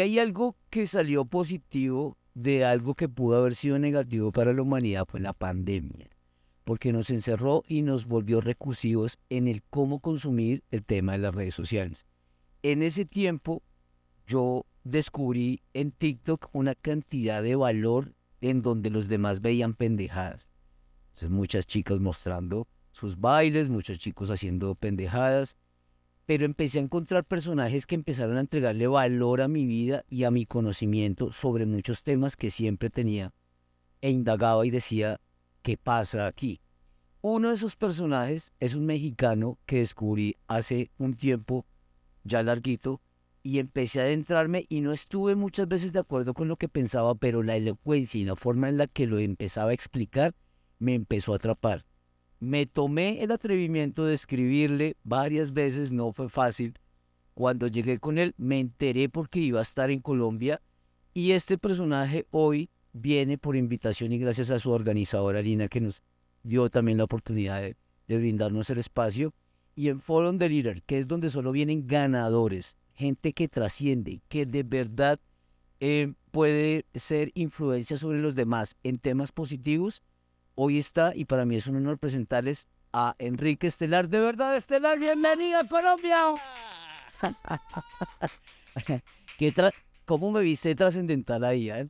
si hay algo que salió positivo de algo que pudo haber sido negativo para la humanidad fue la pandemia, porque nos encerró y nos volvió recursivos en el cómo consumir el tema de las redes sociales. En ese tiempo yo descubrí en TikTok una cantidad de valor en donde los demás veían pendejadas. Entonces muchas chicas mostrando sus bailes, muchos chicos haciendo pendejadas, pero empecé a encontrar personajes que empezaron a entregarle valor a mi vida y a mi conocimiento sobre muchos temas que siempre tenía e indagaba y decía, ¿qué pasa aquí? Uno de esos personajes es un mexicano que descubrí hace un tiempo ya larguito y empecé a adentrarme y no estuve muchas veces de acuerdo con lo que pensaba, pero la elocuencia y la forma en la que lo empezaba a explicar me empezó a atrapar. Me tomé el atrevimiento de escribirle varias veces, no fue fácil. Cuando llegué con él me enteré porque iba a estar en Colombia y este personaje hoy viene por invitación y gracias a su organizadora Lina que nos dio también la oportunidad de, brindarnos el espacio y en Forum de Leader, que es donde solo vienen ganadores, gente que trasciende, que de verdad eh, puede ser influencia sobre los demás en temas positivos. Hoy está, y para mí es un honor presentarles a Enrique Estelar. De verdad, Estelar, bienvenido a Colombia. ¿Cómo me viste trascendental ahí? Eh?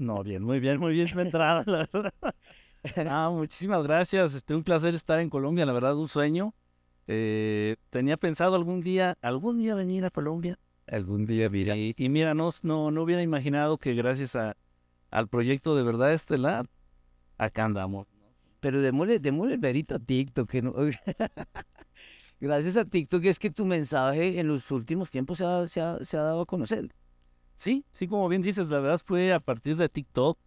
no, bien, muy bien, muy bien su entrada, la verdad. Ah, muchísimas gracias. Este, un placer estar en Colombia, la verdad, un sueño. Eh, tenía pensado algún día, algún día venir a Colombia. Algún día, mira. Y, mira, no, no, no hubiera imaginado que gracias a, al proyecto de verdad estelar, acá andamos. Pero démosle, démosle verito a TikTok. Que no... gracias a TikTok es que tu mensaje en los últimos tiempos se ha, se, ha, se ha dado a conocer. Sí, sí, como bien dices, la verdad fue a partir de TikTok.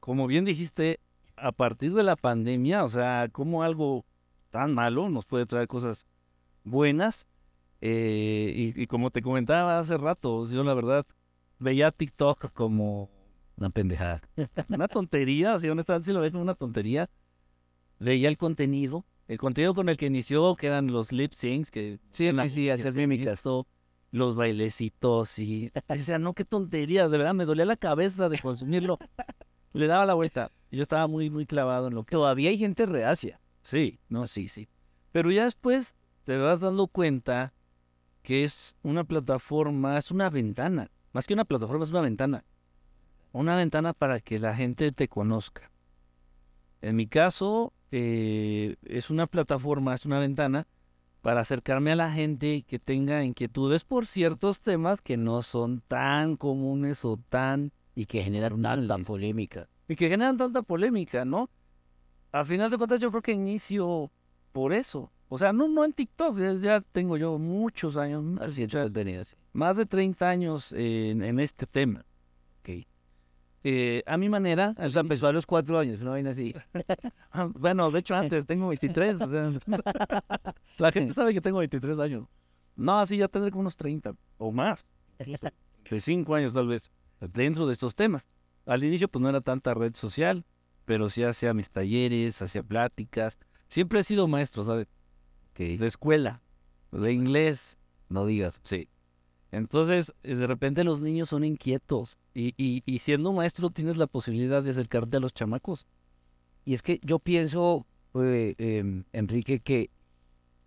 Como bien dijiste, a partir de la pandemia, o sea, como algo tan malo, nos puede traer cosas buenas. Eh, y, como te comentaba hace rato, yo la verdad veía TikTok como una pendejada. una tontería, si honestamente si lo ves como una tontería. Veía el contenido, el contenido con el que inició, que eran los lip syncs, que sí, sí, hacer mímicas. Los bailecitos y... O sea, no, qué tonterías, de verdad, me dolía la cabeza de consumirlo. Le daba la vuelta. Yo estaba muy, muy clavado en lo que... Todavía hay gente reacia. Sí, no, sí, sí. Pero ya después te vas dando cuenta que es una plataforma, es una ventana. Más que una plataforma, es una ventana. Una ventana para que la gente te conozca. En mi caso, eh, es una plataforma, es una ventana para acercarme a la gente que tenga inquietudes por ciertos temas que no son tan comunes o tan... Y que generan tanta polémica. Y que generan tanta polémica, ¿no? al final de cuentas yo creo que inicio por eso. O sea, no, no en TikTok, ya, tengo yo muchos años, Así más de 30 años en, este tema. Eh, a mi manera. O sea, empezó a los cuatro años, una vaina así. bueno, de hecho antes, tengo 23. o sea, la gente sabe que tengo 23 años. No, así ya tendré como unos 30 o más. De 5 años tal vez, dentro de estos temas. Al inicio pues no era tanta red social, pero sí hacía mis talleres, hacía pláticas. Siempre he sido maestro, ¿sabes? De escuela, de inglés. No digas. Sí. Entonces, eh, de repente los niños son inquietos y, y, siendo maestro tienes la posibilidad de acercarte a los chamacos. Y es que yo pienso, eh, em, Enrique, que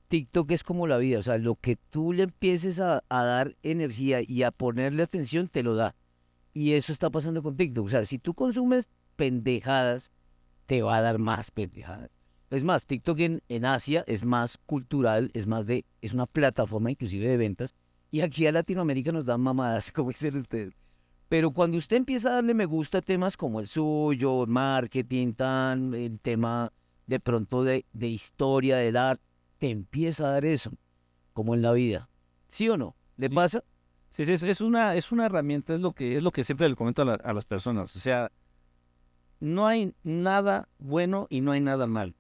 TikTok es como la vida, o sea, lo que tú le empieces a, a, dar energía y a ponerle atención, te lo da. Y eso está pasando con TikTok. O sea, si tú consumes pendejadas, te va a dar más pendejadas. Es más, TikTok en, Asia es más cultural, es más de, es una plataforma inclusive de ventas, y aquí a Latinoamérica nos dan mamadas, como dicen ustedes. Pero cuando usted empieza a darle me gusta a temas como el suyo, marketing, tan, el tema de pronto de, de historia, del arte, te empieza a dar eso, como en la vida. ¿Sí o no? ¿Le pasa? Sí, sí, es una, es una herramienta, es lo que, es lo que siempre le comento a, a las personas. O sea, no hay nada bueno y no hay nada mal.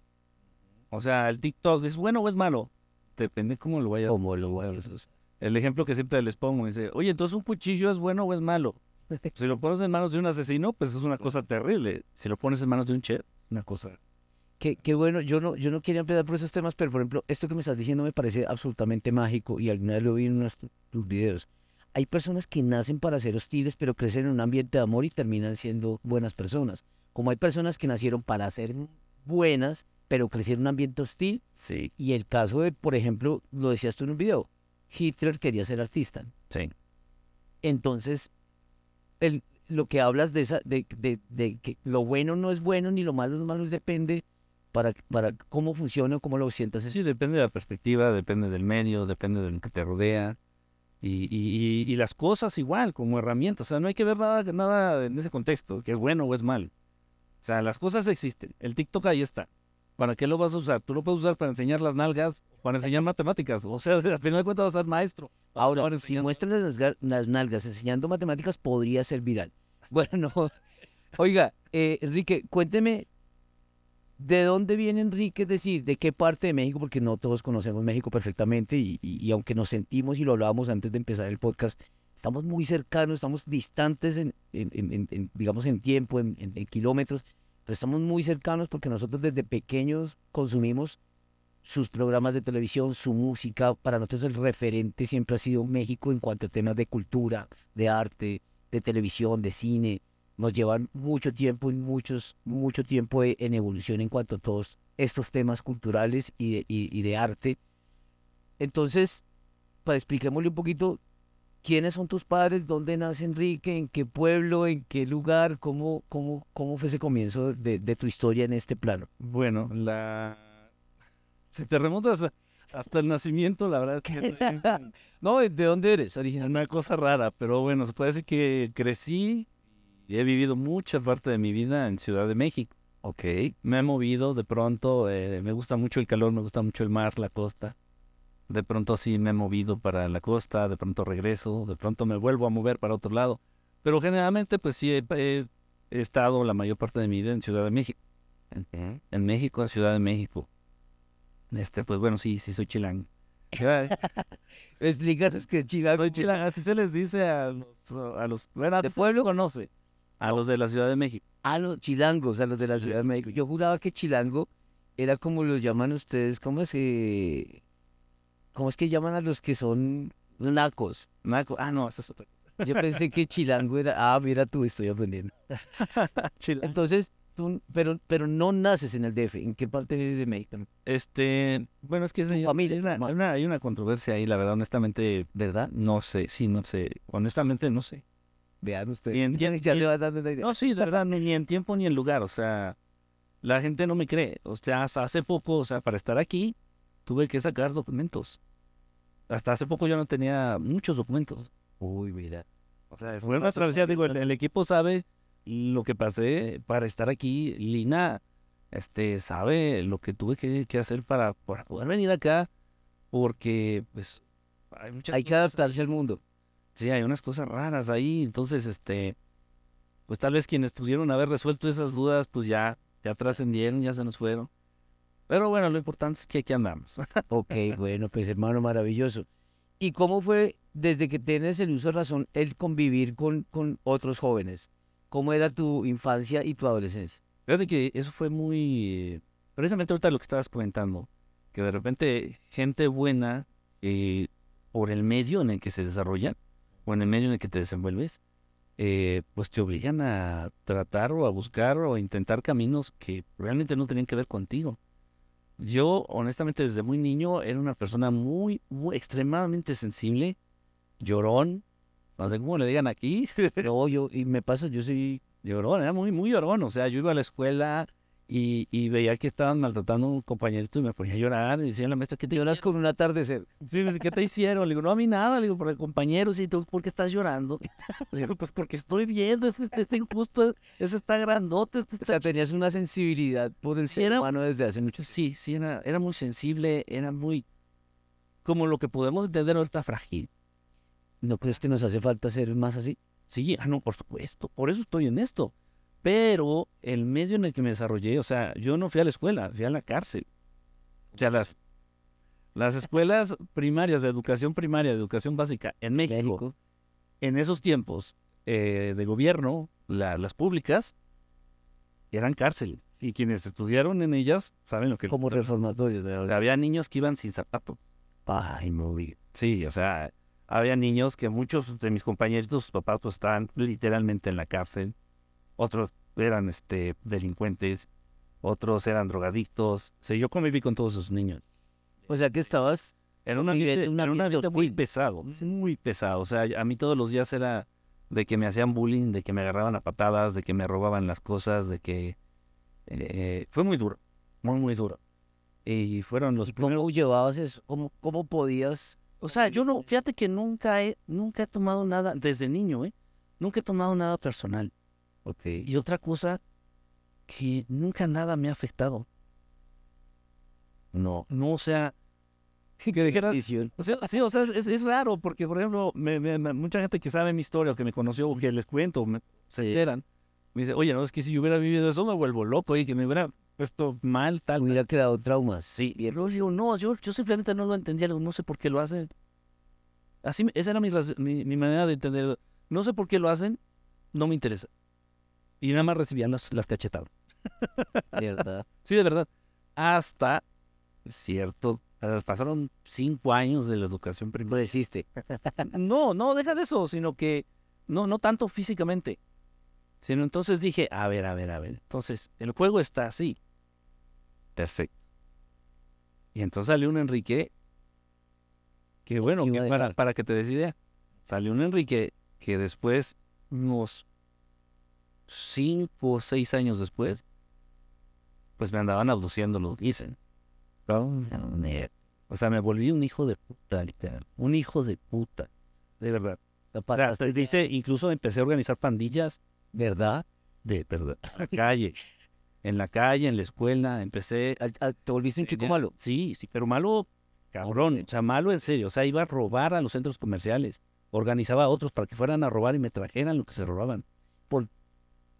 O sea, el TikTok es bueno o es malo. Depende cómo lo vayas. Cómo lo vayas. El ejemplo que siempre les pongo dice, oye, entonces un cuchillo es bueno o es malo. si lo pones en manos de un asesino, pues es una cosa terrible. Si lo pones en manos de un chef, una cosa. Qué, qué bueno, yo no, yo no quería empezar por esos temas, pero por ejemplo, esto que me estás diciendo me parece absolutamente mágico y alguna vez lo vi en unos tus videos. hay personas que nacen para ser hostiles, pero crecen en un ambiente de amor y terminan siendo buenas personas. Como hay personas que nacieron para ser buenas, pero crecieron en un ambiente hostil. Sí. Y el caso de, por ejemplo, lo decías tú en un video, Hitler quería ser artista. Sí. Entonces, el, lo que hablas de, esa, de, de, de que lo bueno no es bueno ni lo malo no es malo, depende para, para cómo funciona o cómo lo sientas. Sí, depende de la perspectiva, depende del medio, depende de lo que te rodea. Y, y, y, y las cosas igual, como herramientas. O sea, no hay que ver nada, nada en ese contexto, que es bueno o es malo. O sea, las cosas existen. El TikTok ahí está. ¿Para qué lo vas a usar? Tú lo puedes usar para enseñar las nalgas, para enseñar matemáticas. O sea, al final de cuentas vas a ser maestro. Ahora, Ahora si muestras las, ga- las nalgas enseñando matemáticas, podría ser viral. Bueno, oiga, eh, Enrique, cuénteme, ¿de dónde viene Enrique? Es decir, ¿de qué parte de México? Porque no todos conocemos México perfectamente y, y- y aunque nos sentimos y lo hablábamos antes de empezar el podcast, estamos muy cercanos, estamos distantes, en, en- en- en- en, digamos, en tiempo, en kilómetros, estamos muy cercanos porque nosotros desde pequeños consumimos sus programas de televisión, su música. Para nosotros el referente siempre ha sido México en cuanto a temas de cultura, de arte, de televisión, de cine. Nos llevan mucho tiempo y muchos, mucho tiempo e- en evolución en cuanto a todos estos temas culturales y de, y- y de arte. Entonces, para expliquémosle un poquito, ¿quiénes son tus padres? ¿Dónde nace Enrique? ¿En qué pueblo? ¿En qué lugar? ¿Cómo, cómo, cómo fue ese comienzo de, de tu historia en este plano? Bueno, la... Si te remontas a- hasta el nacimiento, la verdad es que No, ¿de dónde eres originalmente? una cosa rara, pero bueno, se puede decir que crecí y he vivido mucha parte de mi vida en Ciudad de México. Ok. Me he movido de pronto, eh, me gusta mucho el calor, me gusta mucho el mar, la costa. De pronto sí me he movido para la costa, de pronto regreso, de pronto me vuelvo a mover para otro lado. Pero generalmente pues sí he, he- he estado la mayor parte de mi vida en Ciudad de México. En México, en Ciudad de México. Este, pues bueno, sí, sí soy chilango. Ya, Explícanos que Chilango. Soy chilango, así se les dice a los, a los, bueno, ¿De ¿de pueblo conoce? A los de la Ciudad de México. Ah, los chilangos, a los de la Ciudad de México. Yo juraba que chilango era como lo llaman ustedes, ¿cómo es que, cómo es que llaman a los que son nacos? Naco, ah, no, esa es otra. Yo pensé que chilango era, ah, mira tú, estoy aprendiendo. Entonces, tú, pero, pero no naces en el DF, ¿en qué parte de México? Este, bueno, es que es hay familia, hay una- hay una controversia ahí, la verdad, honestamente, ¿Verdad? no sé, sí, no sé, honestamente no sé. Vean ustedes. Ya ya le va dando la idea. No, sí, de verdad, ni, ni en tiempo ni en lugar, o sea, la gente no me cree. O sea, hace poco, o sea, para estar aquí, tuve que sacar documentos. Hasta hace poco yo no tenía muchos documentos. Uy, mira. O sea, fue una travesía, digo, el, el equipo sabe lo que pasé para estar aquí. Lina, este, sabe lo que tuve que, que hacer para, para poder venir acá, porque, pues, hay muchas Hay que adaptarse al mundo. Sí, hay unas cosas raras ahí, entonces, este, pues tal vez quienes pudieron haber resuelto esas dudas, pues ya, ya trascendieron, ya se nos fueron. Pero bueno, lo importante es que aquí andamos. Ok, bueno, pues hermano, maravilloso. ¿Y cómo fue desde que tienes el uso de razón el convivir con, con otros jóvenes? ¿Cómo era tu infancia y tu adolescencia? Fíjate que eso fue muy, precisamente ahorita lo que estabas comentando, que de repente gente buena, eh, por el medio en el que se desarrolla, o en el medio en el que te desenvuelves, eh, pues te obligan a tratar o a buscar o a intentar caminos que realmente no tenían que ver contigo. Yo, honestamente, desde muy niño era una persona muy, muy extremadamente sensible, llorón, no sé cómo le digan aquí, No, yo, y me pasa, yo soy, llorón, era muy, muy llorón. O sea, yo iba a la escuela y, y veía que estaban maltratando a un compañerito y me ponía a llorar. Y decía a la maestra, ¿qué te lloras con un atardecer. Sí, me dice, ¿qué te hicieron? Le digo, no, a mí nada. Le digo, por el compañero, sí, ¿tú por qué estás llorando? Le digo, pues porque estoy viendo, este, este injusto, ese está grandote, este O está sea, tenías una sensibilidad por el ser humano desde hace mucho. Sí, sí, era, era muy sensible, era muy, como lo que podemos entender ahorita, frágil. ¿No crees que nos hace falta ser más así? Sí, ah, no, por supuesto, por eso estoy en esto. Pero el medio en el que me desarrollé, o sea, yo no fui a la escuela, fui a la cárcel. O sea, las, las escuelas primarias de educación primaria, de educación básica en México, México. en esos tiempos eh, de gobierno, la- las públicas, eran cárceles. Y quienes estudiaron en ellas saben lo que... Como reformatorios, había niños que iban sin zapatos. Ay, no. Sí, o sea, había niños que muchos de mis compañeritos, sus papás, pues estaban literalmente en la cárcel. Otros eran este, delincuentes, otros eran drogadictos. O sea, yo conviví con todos esos niños. O sea que estabas Era un ambiente, un era un ambiente ambiente muy pesado, muy pesado. O sea, a mí todos los días era de que me hacían bullying, de que me agarraban a patadas, de que me robaban las cosas, de que... eh, fue muy duro, muy, muy duro. Y fueron los ¿Y cómo primeros... llevabas eso? ¿Cómo, cómo podías? O sea, yo no, fíjate que nunca he, nunca he tomado nada, desde niño, ¿eh? Nunca he tomado nada personal. Y otra cosa, que nunca nada me ha afectado. No. No, o sea, que dijeras. O sea, sí, o sea, es, es raro porque, por ejemplo, me- me- me- mucha gente que sabe mi historia o que me conoció o que les cuento, me- se Sí. enteran, me dice, oye, no, es que si yo hubiera vivido eso me vuelvo loco y que me hubiera puesto mal, tal. Hubiera quedado traumas. Sí, y luego digo, no, yo, yo simplemente no lo entendía, no sé por qué lo hacen. Así, me- esa era mi, mi manera de entender. No sé por qué lo hacen, no me interesa. Y nada más recibían las, las cachetadas. ¿Verdad? Sí, de verdad. Hasta, cierto, eh, pasaron cinco años de la educación primaria. Lo hiciste. No, no, deja de eso, sino que no, no tanto físicamente. Sino entonces dije, a ver, a ver, a ver. Entonces, el juego está así. Perfecto. Y entonces salió un Enrique que bueno, que para, para que te des idea. Salió un Enrique que después, unos cinco o seis años después, pues me andaban abduciendo los dicen. O sea, me volví un hijo de puta, literal. Un hijo de puta. De verdad. O sea, dice, incluso empecé a organizar pandillas ¿verdad? de, verdad, en la calle. En la calle, en la escuela, empecé... ¿Te volviste un chico malo? Sí, sí, pero malo, cabrón. O sea, malo en serio. O sea, iba a robar a los centros comerciales. Organizaba a otros para que fueran a robar y me trajeran lo que se robaban. Por,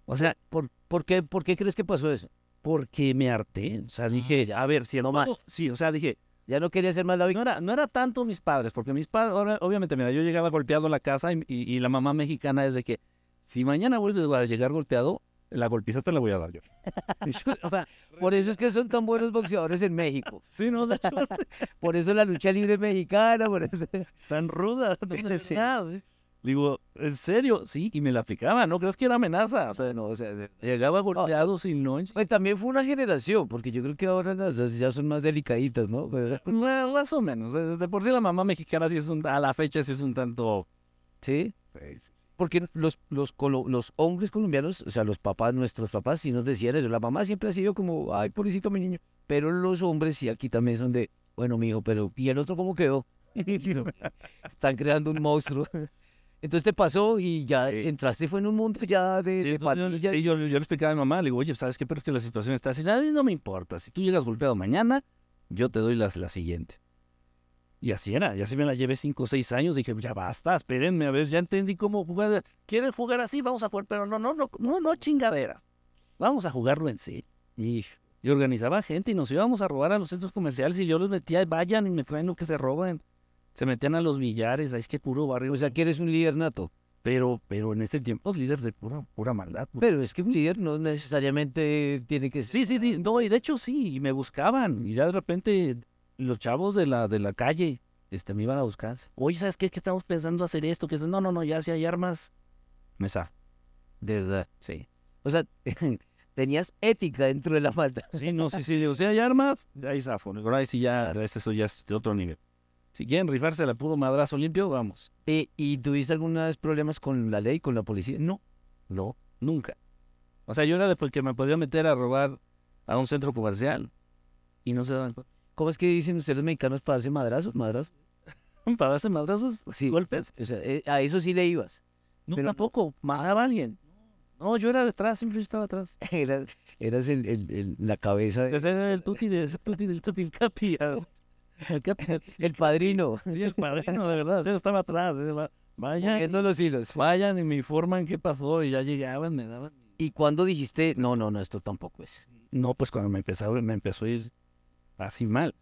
o sea, ¿Por, por, qué, ¿Por qué crees que pasó eso? porque me harté. O sea, dije, a ver, si no más. Sí, o sea, dije, Ya no quería ser más la no víctima. era, no era tanto mis padres, porque mis padres, obviamente, mira, yo llegaba golpeado a la casa y, y- y la mamá mexicana es de que si mañana vuelves a llegar golpeado, la golpiza te la voy a dar yo. Yo, o sea, Por eso es que son tan buenos boxeadores en México. sí, no, Por eso la lucha libre mexicana. Por eso... tan ruda. no Sí. nada, ¿eh? Digo, ¿en serio? Sí, y me la aplicaba, ¿no crees que era amenaza? O sea, No, o sea, llegaba golpeado sin no. pues también fue una generación, porque yo creo que ahora las ya son más delicaditas, ¿no? Pero- Más o menos. De, de por sí la mamá mexicana sí es un, a la fecha sí es un tanto... ¿Sí? Porque los, los, los hombres colombianos, o sea, los papás, nuestros papás, sí nos decían eso. La mamá siempre ha sido como, ay, pobrecito mi niño. Pero los hombres sí aquí también son de, bueno, mijo, pero ¿y el otro cómo quedó? Están creando un monstruo. Entonces te pasó y ya Sí. entraste fue en un mundo ya de, Sí, de entonces yo- pandillas. sí, yo, yo le explicaba a mi mamá, le digo, oye, ¿sabes qué? Pero es que la situación está así. No me importa. Si tú llegas golpeado mañana, yo te doy la, la siguiente. Y así era. Y así me la llevé cinco o seis años. Dije, ya basta, espérenme, a ver, ya entendí cómo jugar. ¿Quieren jugar así? Vamos a jugar. Pero no, no, no, no, no chingadera. Vamos a jugarlo en sí. Y, y organizaba gente y nos íbamos a robar a los centros comerciales y yo los metía, vayan y me traen lo que se roban. Se metían a los billares, ahí es que puro barrio. O sea, que eres un líder nato. Pero, pero en ese tiempo, líder de pura, pura maldad. Pero es que un líder no necesariamente tiene que ser. Sí, sí, sí. No, y de hecho sí, y me buscaban. Y ya de repente los chavos de la, de la calle este, me iban a buscar. Oye, ¿sabes qué? Que estamos pensando hacer esto. Que es- no, no, no, ya si hay armas. Mesa. De verdad. Sí. O sea, tenías ética dentro de la maldad. Sí, no, sí, sí. Digo, si hay armas, ahí zafo. Ahí sí ya, eso ya es de otro nivel. Si quieren rifarse la puro madrazo limpio, vamos. ¿Y tuviste algunos problemas con la ley, con la policía? No, no, nunca. O sea, yo era de porque me podía meter a robar a un centro comercial y no se daban cuenta. ¿Cómo es que dicen ustedes mexicanos para darse madrazos? ¿Madrazos? Para darse madrazos, Sí. golpes. O sea, eh, a eso sí le ibas. No, Pero- tampoco. Mataba a alguien. No, yo era detrás, siempre estaba atrás. Eras, eras el, el- el- la cabeza, de- Ese era el tuti, de, el tuti del tuti, el capi. El padrino, Sí, el padrino, de verdad. Yo estaba atrás. eh, va- Vayan, los hilos. vayan y me informan qué pasó y ya llegaban, me daban. ¿Y cuándo dijiste, no, no, no, esto tampoco es? No, pues cuando me empezó, me empezó a ir así mal.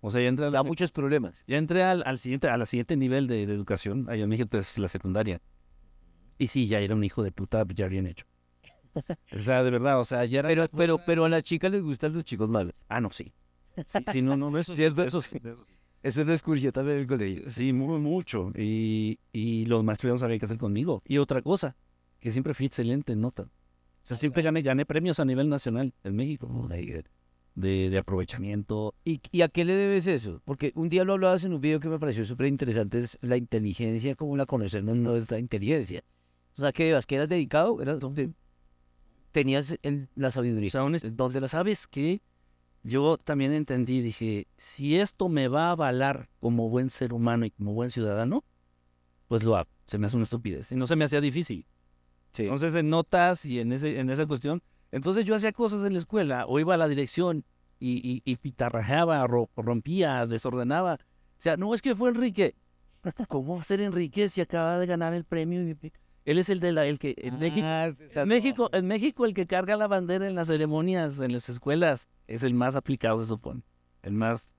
O sea, ya entré, a la muchos problemas. ya entré al, al siguiente, a la siguiente nivel de, de educación. Allá en México es la secundaria. Y sí, ya era un hijo de puta, ya bien hecho. O sea, de verdad, o sea, ya era... Pero, pero, pero a las chicas les gustan los chicos malos. Ah, no, sí. Sí, sí, no, no, eso, ¿Cierto? eso sí. eso sí. Eso lo escurrió también el colegio. Sí, muy mucho. Y, y los maestros ya no sabían qué hacer conmigo. Y otra cosa, que siempre fui excelente en notas. O sea, siempre gané, gané premios a nivel nacional en México. De, de aprovechamiento. ¿Y, ¿Y a qué le debes eso? Porque un día lo hablabas en un video que me pareció súper interesante, es la inteligencia, como la conocemos, no es la inteligencia. O sea, que que eras dedicado, eras donde tenías el- la sabiduría. O sea, un- donde la sabes que yo también entendí, dije, si esto me va a avalar como buen ser humano y como buen ciudadano, pues lo hago. Se me hace una estupidez. Y no se me hacía difícil. Sí. Entonces, en notas y en, ese, en esa cuestión, entonces yo hacía cosas en la escuela, o iba a la dirección y, y, y pitarrajeaba, ro- rompía, desordenaba. O sea, no es que fue Enrique. ¿Cómo va a ser Enrique si acaba de ganar el premio? Él es el de la, el que en México, Ah, en México, en México el que carga la bandera en las ceremonias, en las escuelas, es el más aplicado, se supone. El más,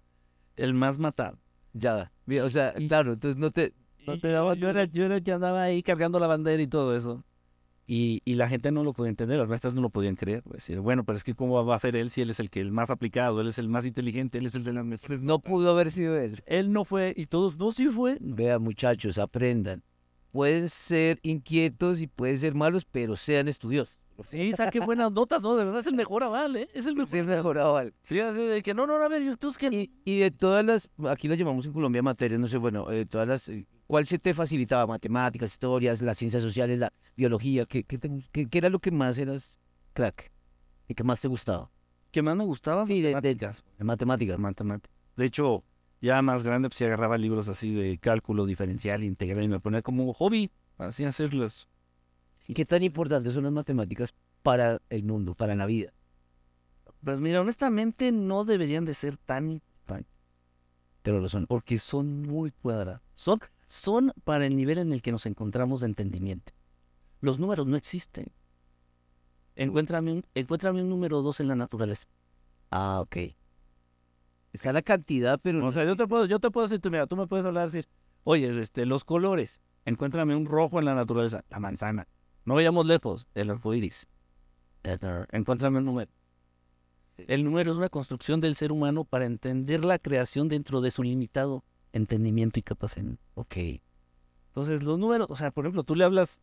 el más matado. Ya, mira, o sea, claro, entonces no te... No te daba- yo, era, yo era el que andaba ahí cargando la bandera y todo eso. Y, y la gente no lo podía entender, los maestros no lo podían creer. pues, Decir, bueno, pero es que ¿cómo va a ser él si él es el que el más aplicado, él es el más inteligente, él es el de las mejores? Pues no pudo haber sido él. Él no fue y todos, no, sí fue. Vean, muchachos, aprendan. Pueden ser inquietos y pueden ser malos, pero sean estudiosos. Sí, saqué buenas notas, ¿no? De verdad es el mejor aval, ¿eh? Es el mejor. Ser mejorado algo. Sí, así de que no, no, a ver, yo, es que... Y, y de todas las, aquí las llamamos en Colombia materias, no sé, bueno, eh, todas las, eh, ¿cuál se te facilitaba? Matemáticas, historias, las ciencias sociales, la biología, ¿qué, qué, te- qué- qué era lo que más eras crack? ¿Y qué más te gustaba? que más me gustaba? Sí, de- de- matemáticas. En matemáticas. matemáticas. De hecho, ya más grande, pues agarraba libros así de cálculo diferencial, integral, y me ponía como hobby, así hacerlas. ¿Y qué tan importantes son las matemáticas para el mundo, para la vida? Pues mira, honestamente no deberían de ser tan importantes, Pero lo son. porque son muy cuadradas. Son, son para el nivel en el que nos encontramos de entendimiento. Los números no existen. Encuéntrame un, encuéntrame un número 2 en la naturaleza. Ah, ok. Está la cantidad, pero... O sea, yo te puedo, yo te puedo decir, tú, mira, tú me puedes hablar, decir, oye, este, los colores, encuéntrame un rojo en la naturaleza, la manzana. No vayamos lejos, el arco iris. Encuéntrame un número. El número es una construcción del ser humano para entender la creación dentro de su limitado entendimiento y capacidad. Ok. Entonces, los números, o sea, por ejemplo, tú le hablas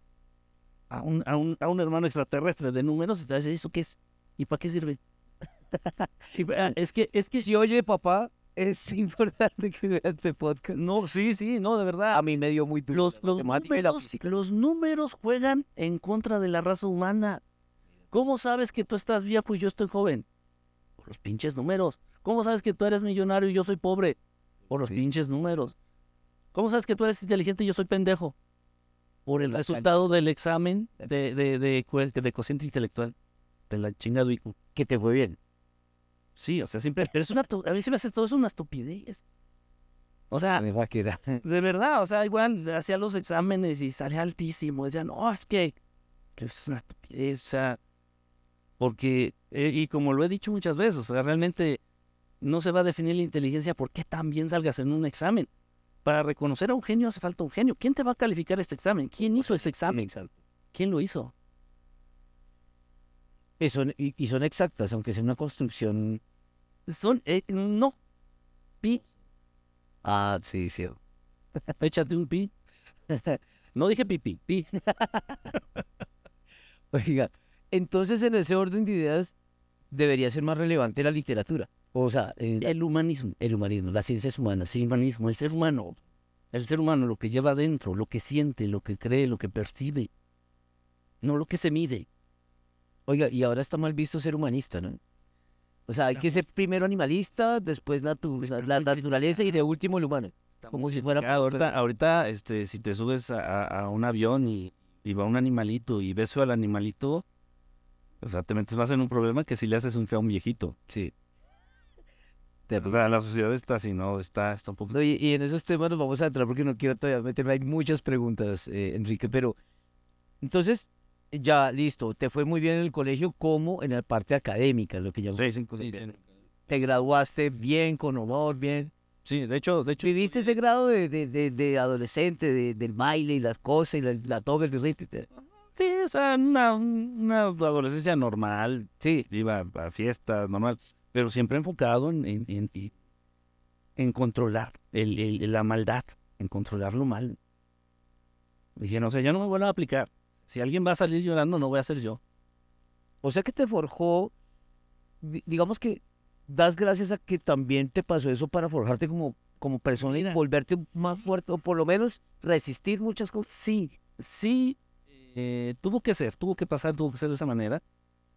a un, a un, a un hermano extraterrestre de números y te va a decir, ¿eso qué es? ¿Y para qué sirve? Ah, es que, es que Si oye, papá, es importante que veas este podcast. no, sí, sí, no, de verdad. A mí me dio muy duro Los, los números, los números juegan en contra de la raza humana. ¿Cómo sabes que tú estás viejo y yo estoy joven? Por los pinches números. ¿Cómo sabes que tú eres millonario y yo soy pobre? Por los Sí. pinches números. ¿Cómo sabes que tú eres inteligente y yo soy pendejo? Por el La resultado del examen de, de, de, cue- de cociente intelectual. De la chingada. Que te fue bien. Sí, o sea, siempre. Pero es una, a mí se me hace todo es una estupidez. O sea, Me va a quedar. de verdad, o sea, igual hacía los exámenes y salía altísimo. Decía, no, es que, es una estupidez, o sea, porque, eh, y como lo he dicho muchas veces, o sea, realmente no se va a definir la inteligencia por qué tan bien salgas en un examen. Para reconocer a un genio hace falta un genio. ¿Quién te va a calificar este examen? ¿Quién hizo ese examen? ¿Quién lo hizo? Y son, y, y son exactas, aunque sea una construcción. Son, eh, no, pi, Ah, sí, sí. échate un pi. No dije pipí, pi. Oiga, entonces en ese orden de ideas debería ser más relevante la literatura. O sea, eh, El humanismo. el humanismo, las ciencias humanas. el humanismo, el ser humano, el ser humano, lo que lleva adentro, lo que siente, lo que cree, lo que percibe, no lo que se mide. Oiga, y ahora está mal visto ser humanista, ¿no? O sea, hay que ser primero animalista, después natu- la, la naturaleza y de último el humano. Como si fuera... Ah, ahorita, ahorita, este, si te subes a, a- un avión y, y va un animalito y ves al animalito, o sea, te metes más en un problema que si le haces un feo a un viejito. Sí. Verdad, la sociedad está así, ¿no? Está, está un poco... No, y, y en esos temas nos vamos a entrar porque no quiero todavía meterme. Hay muchas preguntas, eh, Enrique, pero entonces, ya listo, te fue muy bien en el colegio como en la parte académica, lo que ya Sí, sí, te graduaste bien, con honor, bien. Sí, de hecho, de hecho... ¿Viviste ese grado de, de, de, de adolescente, de, del baile y las cosas y la, la toga, el ritmo? Sí, o sea, una, una adolescencia normal, Sí, iba a fiestas, normal, pero siempre enfocado en, en, en, en- controlar. el- el- la maldad, en controlarlo mal. Dije, no sé, ya no me vuelvo a aplicar. Si alguien va a salir llorando, no voy a ser yo. O sea que te forjó, di- digamos que das gracias a que también te pasó eso para forjarte como, como persona y Mira. volverte más fuerte, o por lo menos resistir muchas cosas. Sí, sí, eh, tuvo que ser, tuvo que pasar, tuvo que ser de esa manera.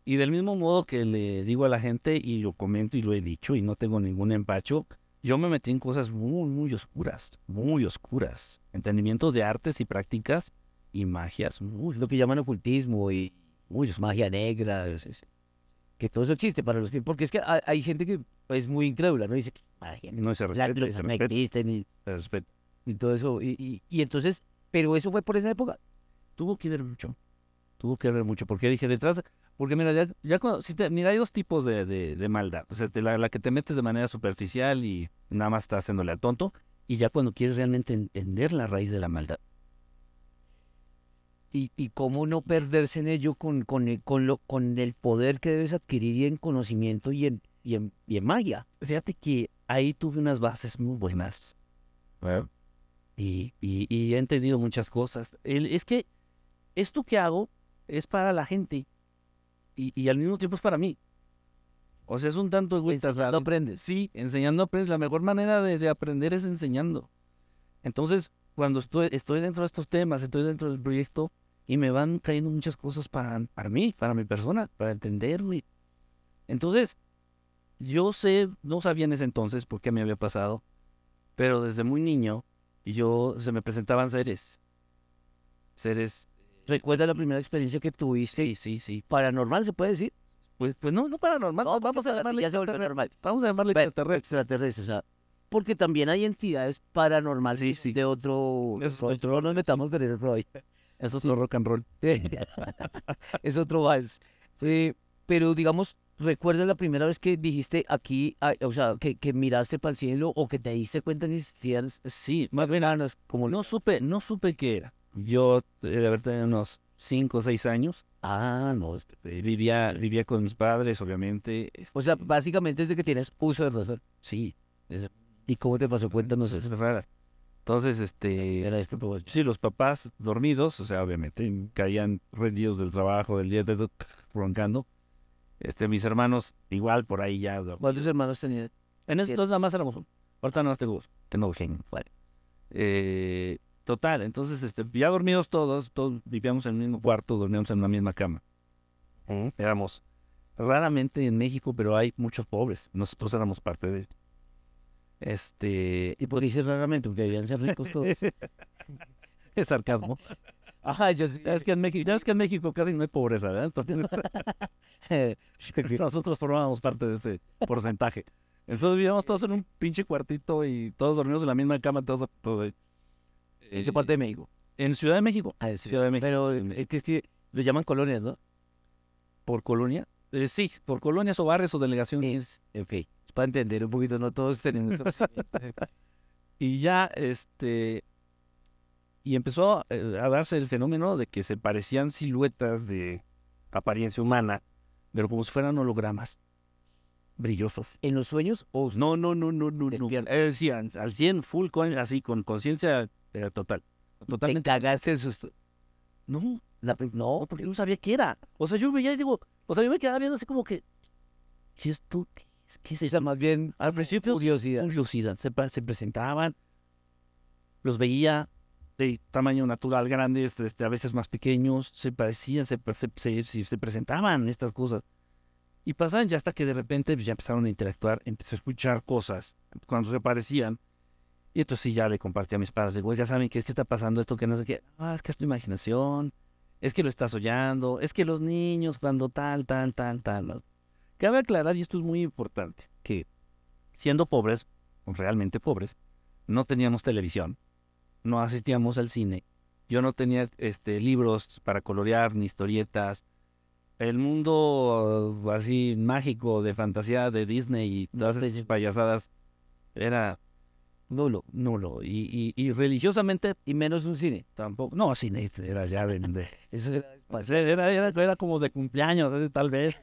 Y del mismo modo que le digo a la gente, y lo comento y lo he dicho, y no tengo ningún empacho, yo me metí en cosas muy, muy oscuras, muy oscuras. Entendimiento de artes y prácticas y magias muy, Lo que llaman ocultismo y oscuras. magia negra, que todo eso existe para los que, porque es que hay, hay gente que es muy incrédula, ¿no? Dice, magia negra, No se respeta, luces se no respeta, existen y, se respeta. y todo eso. Y, y, y entonces, pero eso fue por esa época. Tuvo que ver mucho. Tuvo que ver mucho. Porque dije, detrás. de- Porque mira, ya, ya cuando. Si te, mira, hay dos tipos de, de, de maldad. O sea, te- la, la que te metes de manera superficial y nada más estás haciéndole al tonto. Y ya cuando quieres realmente entender la raíz de la maldad. Y, y cómo no perderse en ello con, con, el, con, lo, con el poder que debes adquirir en conocimiento y en, y en, y en magia. Fíjate que ahí tuve unas bases muy buenas. Y, y, y he entendido muchas cosas. El- es que esto que hago es para la gente. Y, y al mismo tiempo es para mí. O sea, es un tanto egoísta. ¿sabes? aprendes. Sí, enseñando aprendes. La mejor manera de, de aprender es enseñando. Entonces, cuando estoy, estoy dentro de estos temas, estoy dentro del proyecto y me van cayendo muchas cosas para, para mí, para mi persona, para entenderme. Entonces, yo sé, no sabía en ese entonces por qué me había pasado, pero desde muy niño yo se me presentaban seres. Seres, ¿Recuerdas la primera experiencia que tuviste? sí, sí, sí. Paranormal, se puede decir. Pues, pues no, no paranormal, No, vamos a llamarle ya se normal. Vamos a llamarle Pero, extraterrestre. extraterrestre, o sea, porque también hay entidades paranormales Sí, sí. de otro, Es otro- otro- no nos metamos con eso Freud. Eso es lo rock and roll. es otro vals. Eh, pero digamos, ¿recuerdas la primera vez que dijiste aquí, ah, o sea, que, que miraste para el cielo o que te diste cuenta que existían Sí, más bien, enanos como no supe, no supe qué era. Yo eh, de haber tenido unos 5 o 6 años. Ah, no. es- eh, Vivía, vivía con mis padres, obviamente. O sea, básicamente es de que tienes uso de razón. Sí, ¿Y cómo te pasó? Cuéntanos es eso. rara. Entonces, este, Era pues, sí, los papás dormidos, o sea, obviamente, caían rendidos del trabajo, del día, de, roncando. Este, mis hermanos, igual, por ahí ya. ¿Cuántos hermanos tenías? En ese Siete. entonces nada más éramos uno. Ahorita no tengo, tengo genio. Vale. Eh, total, entonces, este, ya dormidos todos, todos vivíamos en el mismo cuarto, dormíamos en la misma cama. Éramos raramente en México, pero hay muchos pobres. Nosotros éramos parte de Este, ¿Y por dices raramente? Porque debían ser ricos todos. es sarcasmo. Ajá, yo sí. Ya es que en México, ya ves que en México casi no hay pobreza, ¿verdad? Entonces, nosotros formábamos parte de ese porcentaje. Entonces vivíamos todos en un pinche cuartito y todos dormidos en la misma cama, todos. todo, eh, ¿En qué parte de México? En Ciudad de México. Ah, Ciudad de México. Pero eh, es que, es que lo llaman colonias, ¿no? ¿Por colonia? Eh, sí, por colonias o barrios o delegaciones. Es, ok. Es para entender un poquito, no todos tenemos. Y ya, este. Y empezó eh, a darse el fenómeno de que se parecían siluetas de apariencia humana, pero como si fueran hologramas brillosos. ¿En los sueños o No, no, no, no, no, no. Eh, sí, al, al 100, full, con, así, con conciencia eh, total. te Totalmente. cagaste el susto? No, La no, no, porque no sabía qué era. O sea, yo veía y digo, o sea, yo me quedaba viendo así como que, ¿qué es? ¿Qué qué o sea, más bien Al principio, curiosidad. Se, se presentaban, los veía de tamaño natural, grandes, este, a veces más pequeños, se parecían, se, se, se- se- se presentaban estas cosas. Y pasaban ya hasta que de repente pues, ya empezaron a interactuar, empecé a escuchar cosas cuando se parecían. Y entonces sí, ya le compartí a mis padres, digo, ya saben qué es que está pasando esto, que no sé qué. Ah, es que es tu imaginación, es que lo estás oyendo, es que los niños cuando tal, tal, tal, tal. Cabe aclarar, y esto es muy importante, que siendo pobres, realmente pobres, no teníamos televisión, no asistíamos al cine, yo no tenía este, libros para colorear ni historietas. El mundo uh, así mágico de fantasía de Disney y todas esas payasadas era nulo, nulo. Y, y, y religiosamente Y menos un cine. tampoco. No, cine era ya de- Eso era pues, era, era, era como de cumpleaños, eh, tal vez.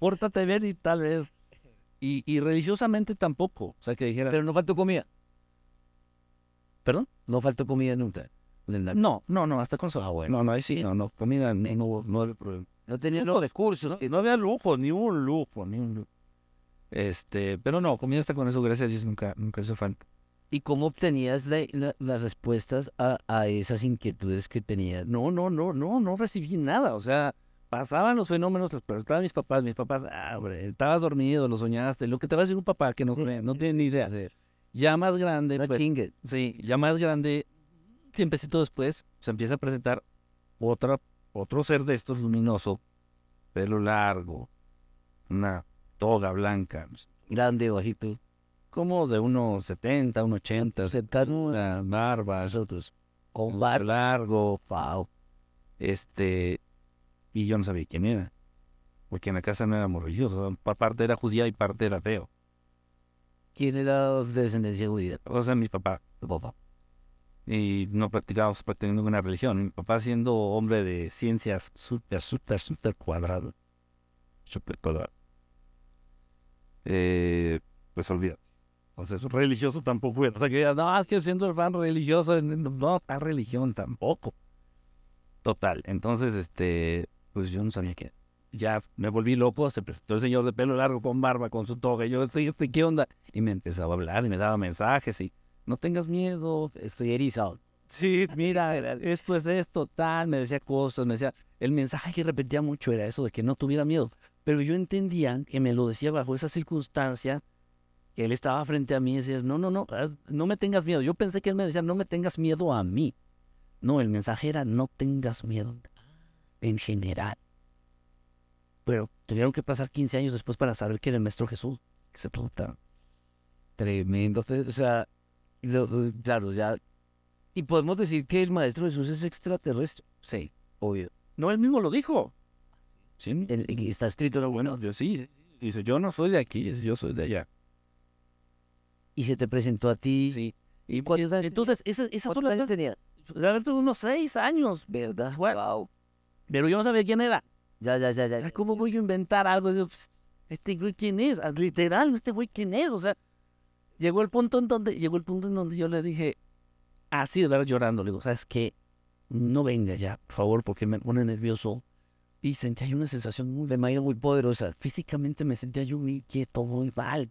Pórtate bien y tal vez. Y, y religiosamente tampoco. O sea, que dijera, Pero no faltó comida. ¿Perdón? No faltó comida nunca. No, no, no, hasta con eso. Ah, bueno. No, no, ahí sí, no, no, comida no, no, no había problema. No tenía los de recursos. No, no había lujo, ni un lujo, ni un lujo. Este, pero no, comida hasta con eso, gracias a Dios, nunca, nunca hizo falta. ¿Y cómo obtenías la- la- las respuestas a, a esas inquietudes que tenías? No, no, no, no, no recibí nada. O sea, pasaban los fenómenos, los preguntaban mis papás, mis papás, ah, hombre, estabas dormido, lo soñaste, lo que te va a decir un papá que no no tiene ni idea. Ya más grande, No pues, sí, ya más grande, tiempecito después, se empieza a presentar otra, otro ser de estos luminoso, pelo largo, una toga blanca, Grande, bajito. Como de unos 70, unos 80, Cercano a una barba, nosotros. Con barba. largo, wow. Este, y yo no sabía quién era, porque en la casa no éramos religiosos, pa- parte era judía y parte era ateo. ¿Quién era de descendencia judía? O sea, mi papá, Tu papá. y no practicábamos prácticamente ninguna religión. Mi papá siendo hombre de ciencias súper, súper, súper cuadrado. Súper cuadrado. Eh, pues olvídate. Entonces, religioso tampoco. O sea, que digas, no, es que siendo el fan religioso, no, no, está religión tampoco. Total. Entonces, este, pues yo no sabía qué. Ya me volví loco, se presentó el señor de pelo largo con barba, con su toga, y yo, "Sí, este, ¿qué onda? Y me empezaba a hablar y me daba mensajes y no tengas miedo, Estoy erizado. Sí, mira, esto es esto, tal, me decía cosas, me decía, el mensaje que repetía mucho era eso de que no tuviera miedo, pero yo entendía que me lo decía bajo esa circunstancia, que él estaba frente a mí y decía, no, no, no, no me tengas miedo. Yo pensé que él me decía, no me tengas miedo a mí. No, el mensaje era, no tengas miedo en general. Pero tuvieron que pasar 15 años después para saber que era el Maestro Jesús, que se preguntaron. Tremendo. O sea, lo- lo- claro, ya. Y podemos decir que el Maestro Jesús es extraterrestre. Sí. Obvio. No, él mismo lo dijo. Sí, está escrito Bueno, yo sí. Dice, yo no soy de aquí, yo soy de allá. Y se te presentó a ti. Sí. Y ¿Cuántos años entonces, esas, esas son ¿Cuántos las tenías? De haber tenido unos seis años. ¿Verdad? Wow. Pero yo no sabía quién era. Ya, ya, ya, O sea, ya. ¿cómo voy a inventar algo? Pues, este güey quién es, Ah, literal, este güey quién es, o sea, llegó el punto en donde, llegó el punto en donde yo le dije, así de verdad llorando, le digo, ¿sabes qué? No venga ya, por favor, porque me pone nervioso. Y sentía una sensación muy, Me imagino muy poderosa. físicamente me sentía yo muy quieto, muy mal.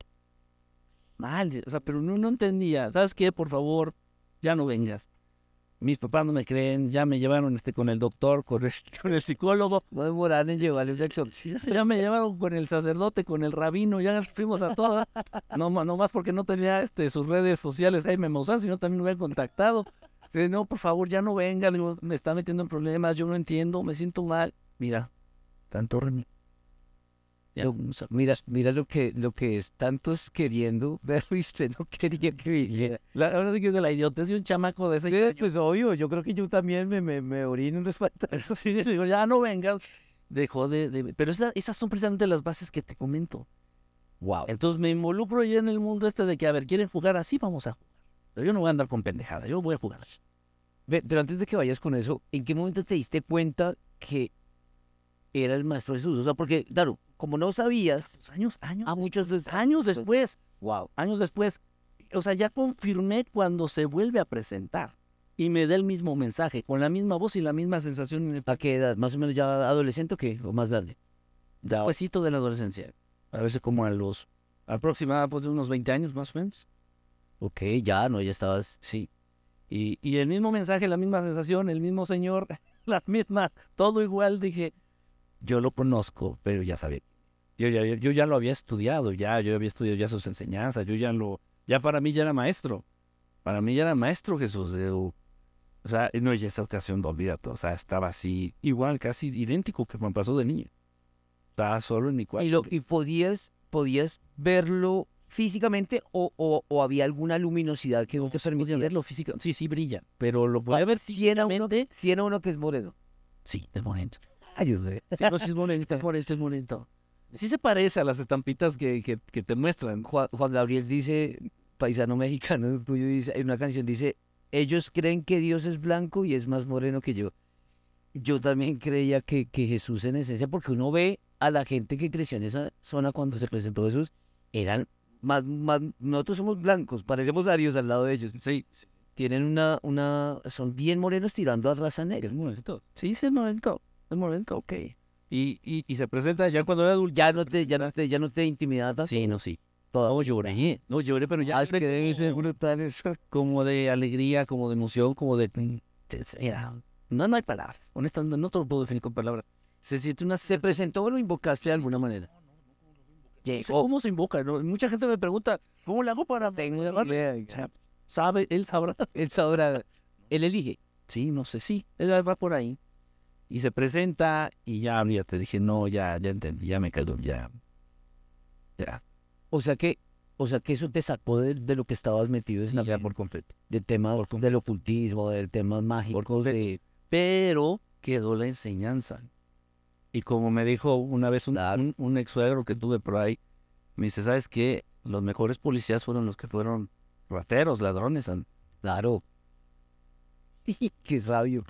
Mal, o sea, pero no, no entendía. ¿Sabes qué? Por favor, ya no vengas. Mis papás no me creen, ya me llevaron este con el doctor, con el, con el psicólogo, No demoraron en llevarle un Jackson. ya me llevaron con el sacerdote, con el rabino, ya fuimos a todas. No, no más porque no tenía este, sus redes sociales Jaime Maussan, sino también me hubieran contactado. Dice, no, por favor, ya no venga, me está metiendo en problemas, yo no entiendo, me siento mal. Mira, tanto remi. Lo- Mira, mira lo que, lo que es tantos queriendo verlo y usted no quería que viniera. la- ahora sí que la idiotez de un chamaco de ese Sí, Pues obvio, yo creo que yo también me, me, me orino en los pantalones. Digo, ya no vengas. Dejó de... de- pero esa- esas son precisamente las bases que te comento. Wow. Entonces me involucro ya en el mundo este de que, a ver, ¿quieren jugar así? Vamos a jugar. Pero yo no voy a andar con pendejada, yo voy a jugar pero antes de que vayas con eso, ¿en qué momento te diste cuenta que era el Maestro Jesús? O sea, porque, claro, como no sabías, Años, años, a muchos des- años después, Wow. años después, o sea, ya confirmé cuando se vuelve a presentar y me da el mismo mensaje, con la misma voz y la misma sensación en el ¿A qué edad? ¿Más o menos ya adolescente o qué? ¿O más grande? Ya, de la adolescencia. A veces como a los aproximadamente pues, de unos 20 años más o menos. ok, ya, no, ya estabas. Sí. Y, y el mismo mensaje, la misma sensación, el mismo señor, la misma, todo igual. Dije, yo lo conozco, pero ya sabía. Yo ya, yo ya lo había estudiado, ya, yo había estudiado ya sus enseñanzas, yo ya lo, ya para mí ya era maestro. Para mí ya era maestro Jesús. eh, O sea, no, y esa ocasión, no, olvídate, o sea, estaba así, igual, casi idéntico que me pasó de niño. Estaba solo en mi cuarto. ¿Y, lo, y podías, podías verlo físicamente o, o, o había alguna luminosidad que no te permitía verlo físico. Sí, sí, brilla. Pero lo podía ver si era uno, físicamente. si era uno que es moreno. Sí, es Sí, no, sí es bonito, es bonito, es bonito. Sí se parece a las estampitas que, que, que te muestran. Juan, Juan Gabriel dice, paisano mexicano tuyo, dice, en una canción dice, ellos creen que Dios es blanco y es más moreno que yo. Yo también creía que, que Jesús en esencia, porque uno ve a la gente que creció en esa zona cuando se presentó Jesús, eran más, más nosotros somos blancos, parecemos arios al lado de ellos. Sí. tienen una, una, son bien morenos tirando a raza negra. Sí, sí, es morenito. Es morenito, ok. Y, y, y se presenta ya cuando era adulto. Ya no te, ya no te, ya no te intimidas. Sí, no, sí. No lloré, no lloré, pero ya Ah, es que debe ser brutal eso. Como de alegría, como de emoción, como de... Mira, no, no hay palabras. Honestamente, no te lo puedo definir con palabras. Se siente una... ¿Se presentó o lo invocaste de alguna manera? ¿Cómo se invoca? no? Mucha gente me pregunta, ¿cómo le hago para...? Sea, sabe, él sabrá. Él sabrá, él elige. Sí, no sé, sí, él va por ahí. Y se presenta y ya, ya te dije, no, ya, ya entendí, ya me quedo, ya. Ya, O sea que, o sea que eso te sacó de, de lo que estabas metido en la ya por completo. del tema del ocultismo, del tema mágico, de Pero quedó la enseñanza. Y como me dijo una vez un, un, un ex suegro que tuve por ahí, me dice, ¿sabes qué? Los mejores policías fueron los que fueron rateros, ladrones. an-". claro. Qué sabio,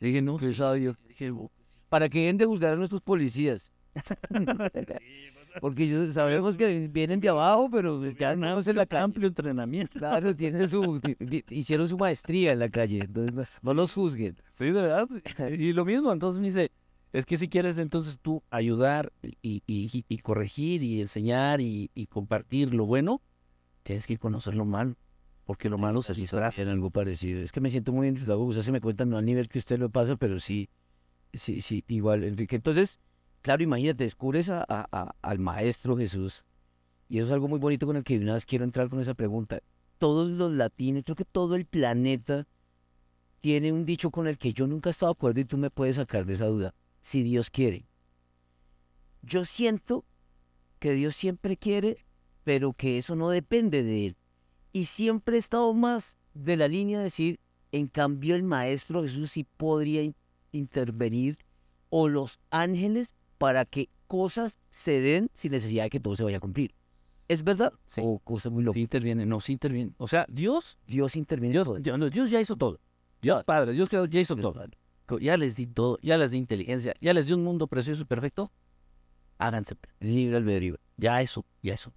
Dije, no, qué sabio. dije, "Oh, Para que dejen de juzgar a nuestros policías. Porque sabemos que vienen de abajo, pero ya no en la calle. amplio entrenamiento. Claro, tienen su, hicieron su maestría en la calle, entonces no, los juzguen. Sí, de verdad. Y lo mismo, entonces me dice, es que si quieres entonces tú ayudar y, y- y corregir y enseñar y, y compartir lo bueno, tienes que conocer lo malo, porque lo malo se disfraza. En algo parecido. Es que me siento muy identificado. Ustedes se me cuentan, no al nivel que usted lo pasa, pero sí, sí, sí, igual, Enrique. Entonces, claro, imagínate, descubres a- a- a- al Maestro Jesús. Y eso es algo muy bonito con el que de una vez quiero entrar con esa pregunta. Todos los latinos, creo que todo el planeta tiene un dicho con el que yo nunca he estado de acuerdo y tú me puedes sacar de esa duda. Si Dios quiere. Yo siento que Dios siempre quiere, pero que eso no depende de Él. Y siempre he estado más de la línea de decir, en cambio el Maestro Jesús sí podría in- intervenir o los ángeles para que cosas se den sin necesidad de que todo se vaya a cumplir. ¿Es verdad? Sí. O cosa muy loca. Sí interviene, no, sí interviene. O sea, Dios, Dios interviene. en Dios, todo. Dios, no, Dios ya hizo todo. Dios Padre, Dios ya hizo todo. Ya les di todo, ya les di inteligencia, ya les di un mundo precioso y perfecto. Háganse. pe- Libre albedrío. Ya eso, ya eso.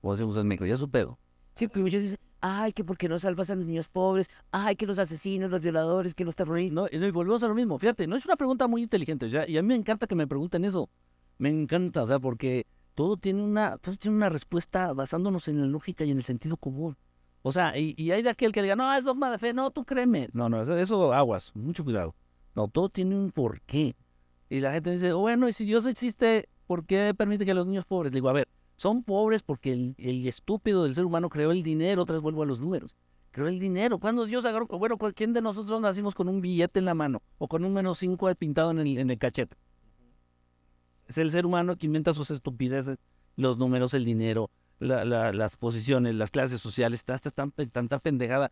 Como decimos en México, ya es su pedo. Sí, porque muchos dicen, ay, que por qué no salvas a los niños pobres, ay, que los asesinos, los violadores, que los terroristas. No, y volvemos a lo mismo. Fíjate, no es una pregunta muy inteligente. ya, y a mí me encanta que me pregunten eso. Me encanta, o sea, porque todo tiene una, todo tiene una respuesta basándonos en la lógica y en el sentido común. O sea, y, y hay de aquel que diga, no, es dogma de fe, no, tú créeme. No, no, eso, eso aguas, mucho cuidado. No, todo tiene un porqué. Y la gente dice, bueno, y si Dios existe, ¿por qué permite que los niños pobres? Le digo, a ver, son pobres porque el, el estúpido del ser humano creó el dinero, otra vez vuelvo a los números. Creó el dinero. Cuando Dios agarró, bueno, ¿quién de nosotros nacimos con un billete en la mano o con un menos cinco pintado en el, en el cachete? Es el ser humano que inventa sus estupideces, los números, el dinero, la- la- las posiciones, las clases sociales, hasta tan, tanta pendejada.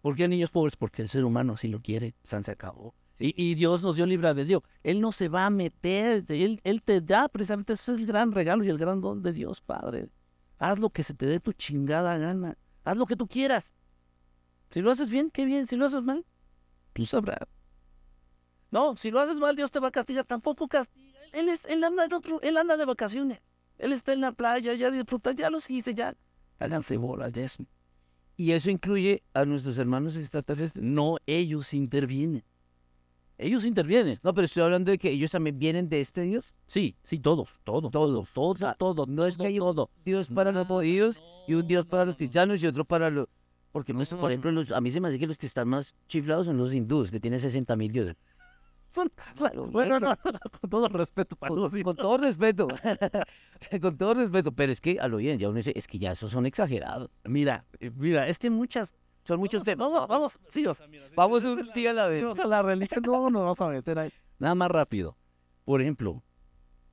¿Por qué niños pobres? Porque el ser humano así lo quiere, se acabó. Y, Dios nos dio libre albedrío. Él no se va a meter, él, te da, precisamente eso es el gran regalo y el gran don de Dios, Padre. Haz lo que se te dé tu chingada gana. Haz lo que tú quieras. Si lo haces bien, qué bien. Si lo haces mal, tú sabrás. No, si lo haces mal, Dios te va a castigar. Tampoco castiga. Él, es, él, anda en otro, él anda de vacaciones. Él está en la playa, ya disfruta, ya los hice, ya. Háganse bolas, ya Y eso incluye a nuestros hermanos extraterrestres. No, ellos intervienen. Ellos intervienen. No, pero estoy hablando de que ellos también vienen de este Dios. Sí, sí, todos, todos, todos, todos, todos. no es que hay un todo. Dios para los judíos y un Dios para los cristianos y otro para los... Porque, no por ejemplo, los- a mí se me hace que los que están más chiflados son los hindúes, que tienen 60 mil dioses. Son- bueno, no, con todo respeto para los Con, con todo respeto, con todo respeto, pero es que a lo bien, ya uno dice, es que ya esos son exagerados. Mira, eh, mira, es que muchas, Son muchos temas. Vamos, vamos, sí, Vamos un día a la vez. o sea, la religión no nos vamos a meter ahí. Nada más rápido. Por ejemplo,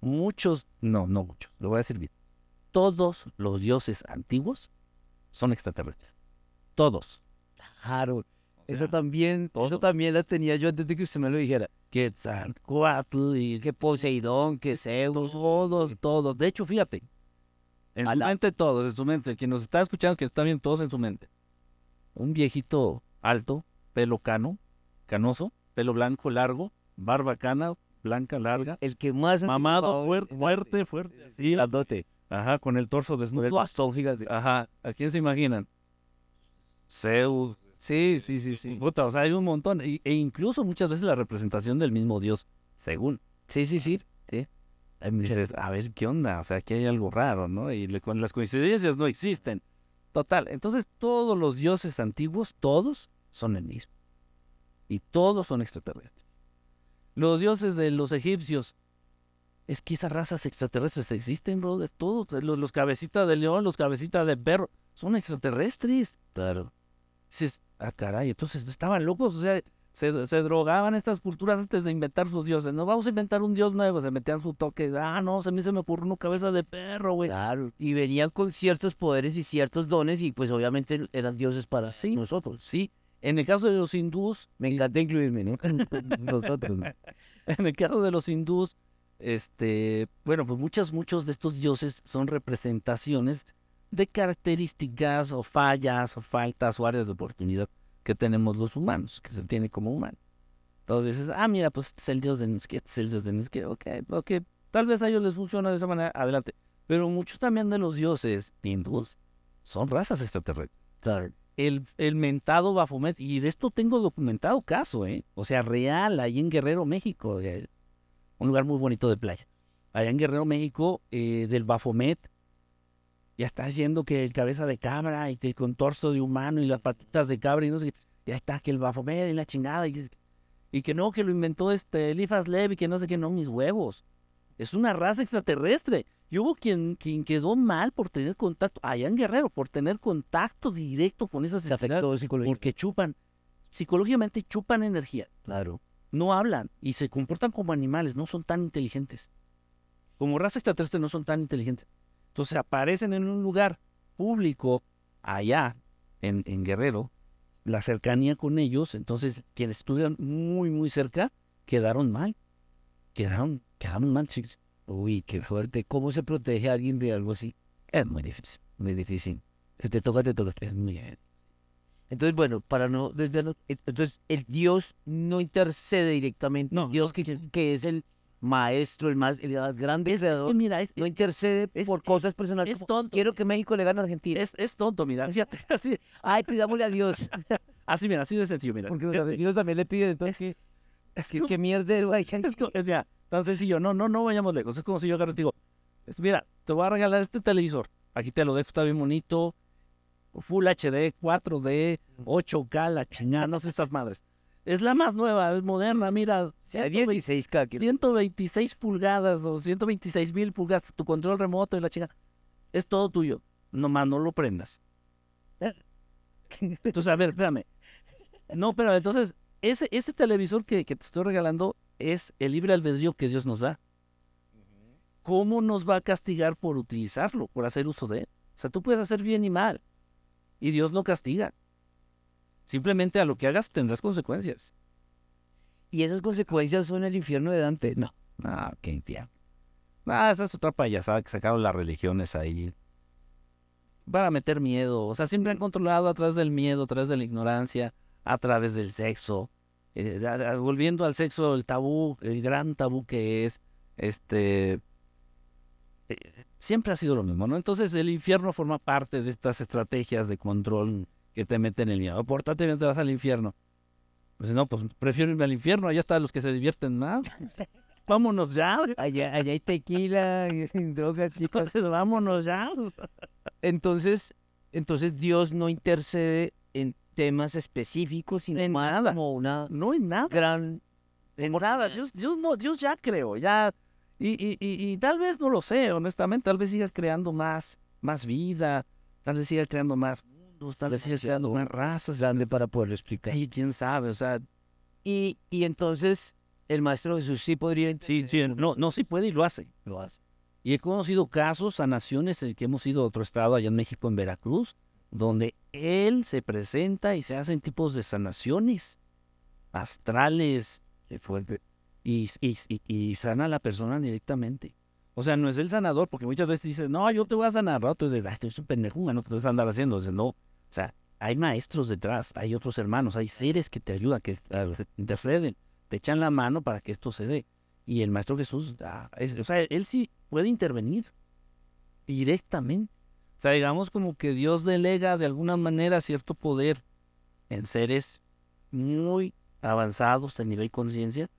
muchos, no, no muchos, lo voy a decir bien. Todos los dioses antiguos son extraterrestres. Todos. Claro. Eso también, eso todo. también la tenía yo antes de que usted me lo dijera. Quetzalcoatl y Que Poseidón, que Zeus. todos, todos. De hecho, fíjate. En su mente todos, en su mente. Quien nos está escuchando, que está bien, todos en su mente. Un viejito alto, pelo cano, canoso, pelo blanco largo, barba cana, blanca larga, El que más... mamado, anticuado fuerte, es fuerte, fuerte. sí, Grandote. ajá, con el torso desnudo. bastón gigante. Ajá, ¿a quién se imaginan? Zeus, Sí, sí, sí, sí. Puta, o sea, hay un montón. Y- e incluso muchas veces la representación del mismo Dios, según. Sí, sí, sí. sí. Hay muchas- Dices, a ver, ¿qué onda? O sea, aquí hay algo raro, ¿no? Y le- las coincidencias no existen. Total, entonces todos los dioses antiguos, todos son el mismo. Y todos son extraterrestres. Los dioses de los egipcios, es que esas razas extraterrestres existen, bro, de todos. Los, los cabecitas de león, los cabecitas de perro, son extraterrestres. Claro. Dices, ah, caray, entonces estaban locos, o sea, se, se drogaban estas culturas antes de inventar sus dioses. No vamos a inventar un dios nuevo, se metían su toque. Ah, no, se me, se me ocurrió una cabeza de perro, güey. Claro. Y venían con ciertos poderes y ciertos dones y pues obviamente eran dioses para Sí. nosotros. Sí, en el caso de los hindús, Me encanta incluirme, ¿no? nosotros. ¿no? en el caso de los hindús, este, bueno, pues muchos, muchos de estos dioses son representaciones de características o fallas o faltas o áreas de oportunidad que tenemos los humanos, que se tiene como humano. Entonces dices, ah, mira, pues este es el dios de Nisque, este es el dios de Nisque, ok, ok, tal vez a ellos les funciona de esa manera, adelante. Pero muchos también de los dioses hindús son razas extraterrestres. Claro. El, el mentado Baphomet, y de esto tengo documentado caso, ¿eh? O sea, real, ahí en Guerrero, México, eh, un lugar muy bonito de playa. Allá en Guerrero, México, eh, del Baphomet, ya está yendo que el cabeza de cabra y que con torso de humano y las patitas de cabra y no sé, qué, ya está que el Baphomet y la chingada, y, y que no, que lo inventó este Eliphas Lev y que no sé qué, no, mis huevos. Es una raza extraterrestre. Y hubo quien, quien quedó mal por tener contacto, allá en Guerrero, por tener contacto directo con esas entidades, porque chupan, psicológicamente chupan energía, Claro. no hablan y se comportan como animales, no son tan inteligentes. Como raza extraterrestre no son tan inteligentes. Entonces aparecen en un lugar público, allá, en, en Guerrero, la cercanía con ellos, entonces quienes estuvieron muy, muy cerca, quedaron mal. Quedaron, quedaron mal, chicos. Uy, qué fuerte. ¿Cómo se protege a alguien de algo así? Es muy difícil, muy difícil. Se te toca, te toca. Es muy bien. Entonces, bueno, para no desviarnos, entonces el Dios no intercede directamente. No, Dios que, que es el maestro, el más, el más grande Es, que mira, es, no intercede es- por cosas personales. es como, tonto. Quiero que México le gane a Argentina. es, es tonto, mira, fíjate, así, Ay, pidámosle a Dios. así, mira, así de sencillo, mira. Porque los argentinos también le piden. Entonces, es- ¿qué, es qué, como- mierdero hay? Es, co- es, mira, tan sencillo, no, no, no vayamos lejos. Es como si yo agarro y te digo, mira, te voy a regalar este televisor. Aquí te lo dejo, está bien bonito. Full HD, 4D, 8K, la chingada, no sé esas madres. Es la más nueva, es moderna, mira, A 120 16 cada quien. 126 pulgadas o 126 mil pulgadas, tu control remoto y la chingada. Es todo tuyo, nomás no lo prendas. Entonces, a ver, espérame. No, pero entonces, ese, este televisor que, que te estoy regalando es el libre albedrío que Dios nos da. ¿Cómo nos va a castigar por utilizarlo, por hacer uso de él? O sea, tú puedes hacer bien y mal. Y Dios no castiga. Simplemente a lo que hagas tendrás consecuencias. Y esas consecuencias son el infierno de Dante. No. Ah, qué infierno. Ah, esa es otra payasada que sacaron las religiones ahí. Para meter miedo. O sea, siempre han controlado a través del miedo, a través de la ignorancia, a través del sexo. Eh, volviendo al sexo, el tabú, el gran tabú que es, este... eh, siempre ha sido lo mismo, ¿no? Entonces el infierno forma parte de estas estrategias de control que te meten en el miedo. Pórtate bien, te vas al infierno. Pues no, pues prefiero irme al infierno, allá están los que se divierten más. Vámonos ya. Allá, allá hay tequila, y drogas, chicos. Entonces, vámonos ya. Entonces, entonces Dios no intercede en temas específicos, sino En más nada. como una No en nada. gran... En nada. Dios, Dios no, Dios ya creó, ya. Y, y, y, y tal vez no lo sé, honestamente, tal vez siga creando más, más vida, tal vez siga creando más mundos, tal vez más razas. grande para poderlo explicar. Sí, quién sabe, o sea, Y, y entonces el Maestro Jesús sí podría sí, sí, no, no, sí puede y lo hace. Lo hace. Y he conocido casos, sanaciones en que hemos ido a otro estado, allá en México, en Veracruz, donde él se presenta y se hacen tipos de sanaciones astrales y, y, y- y sana a la persona directamente. O sea, no es el sanador, porque muchas veces dices, no, yo te voy a sanar, ¿no? Dices, ay, tú eres un pendejo, no te vas a andar haciendo. Dices, no, o sea, hay maestros detrás, hay otros hermanos, hay seres que te ayudan, que te interceden, te echan la mano para que esto se dé. Y el Maestro Jesús, ah, o sea, él sí puede intervenir directamente. O sea, digamos como que Dios delega de alguna manera cierto poder en seres muy avanzados a nivel conciencia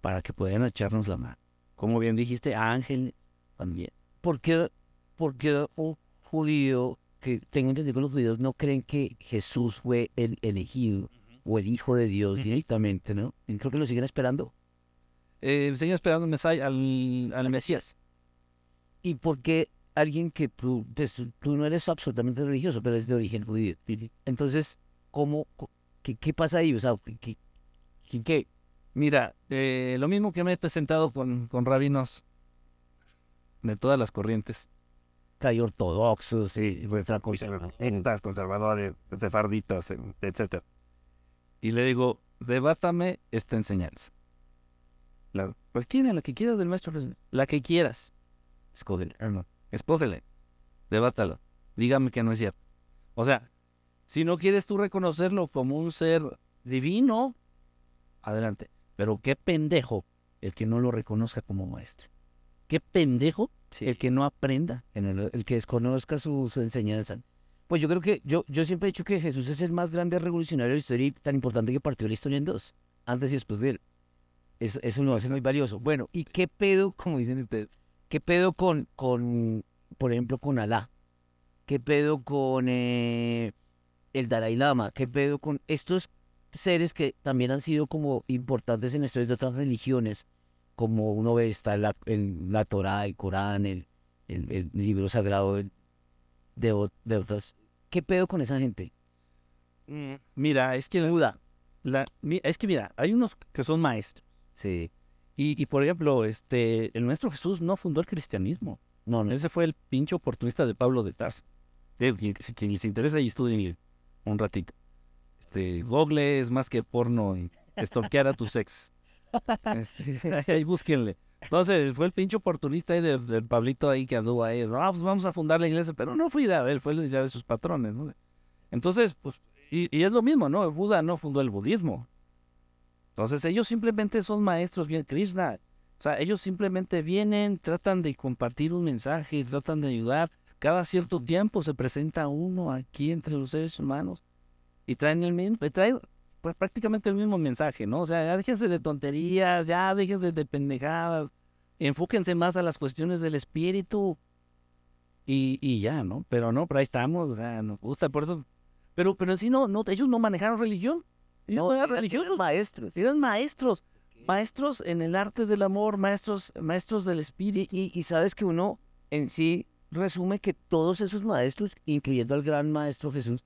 para que puedan echarnos la mano. Como bien dijiste, ángeles también. ¿Por qué, por qué un judío, que tengo entendido que los judíos no creen que Jesús fue el elegido o el Hijo de Dios directamente, ¿no? Y creo que lo siguen esperando. Eh, siguen esperando al, al, al Mesías. ¿Y por qué alguien que tú, pues, tú no eres absolutamente religioso, pero es de origen judío? Entonces, ¿cómo, qué, qué pasa ahí? O sea, ¿qué, qué, qué? Mira, eh, lo mismo que me he presentado con, con rabinos de todas las corrientes. Hay ortodoxos, Sí, conservadores, conservadores, sefarditas, etc. Y le digo, debátame esta enseñanza. La, cualquiera, la que quieras del maestro, la que quieras. Escógele, hermano, escógele, debátalo, dígame que no es cierto. O sea, si no quieres tú reconocerlo como un ser divino, adelante. Pero qué pendejo el que no lo reconozca como maestro. Qué pendejo el que no aprenda. en el, el que desconozca su, su enseñanza. Pues yo creo que, yo, yo siempre he dicho que Jesús es el más grande revolucionario de la historia y tan importante que partió la historia en dos, antes y después de él. Eso, eso lo hace muy valioso. Bueno, ¿y qué pedo, como dicen ustedes, qué pedo con, con por ejemplo, con Alá? ¿Qué pedo con eh, el Dalai Lama? ¿Qué pedo con estos seres que también han sido como importantes en la historia de otras religiones? Como uno ve, está la, en la Torá, el Corán, el, el, el libro sagrado de, de, de otras. ¿Qué pedo con esa gente? Mm, Mira, es que la, la- mi- es que mira, hay unos que son maestros. Sí. Y, y, por ejemplo, este, el nuestro Jesús no fundó el cristianismo. No, no. Ese fue el pinche oportunista de Pablo de Tarso. Quien, quien les interesa y estudien un ratito. Este, Google es más que porno y stalkear a tus ex. Este, ahí búsquenle. Entonces, fue el pinche oportunista ahí de- del Pablito ahí que anduvo ahí. Ah, pues vamos a fundar la iglesia, pero no fue idea de él, fue idea de sus patrones, ¿no? Entonces, pues, y, es lo mismo, ¿no? Buda no fundó el budismo. Entonces, ellos simplemente son maestros bien Krishna. O sea, ellos simplemente vienen, tratan de compartir un mensaje, tratan de ayudar. Cada cierto tiempo se presenta uno aquí entre los seres humanos y traen el mismo, pues prácticamente el mismo mensaje, ¿no? O sea, ya déjense de tonterías, ya déjense de pendejadas, enfóquense más a las cuestiones del espíritu y, y ya, ¿no? Pero no, pero ahí estamos, o sea, nos gusta, por eso. Pero, pero en sí no, no, ellos no manejaron religión. Ellos no, eran religiosos, maestros. eran maestros, maestros en el arte del amor, maestros, maestros del espíritu. Y, y, y sabes que uno en sí resume que todos esos maestros, incluyendo al gran maestro Jesús,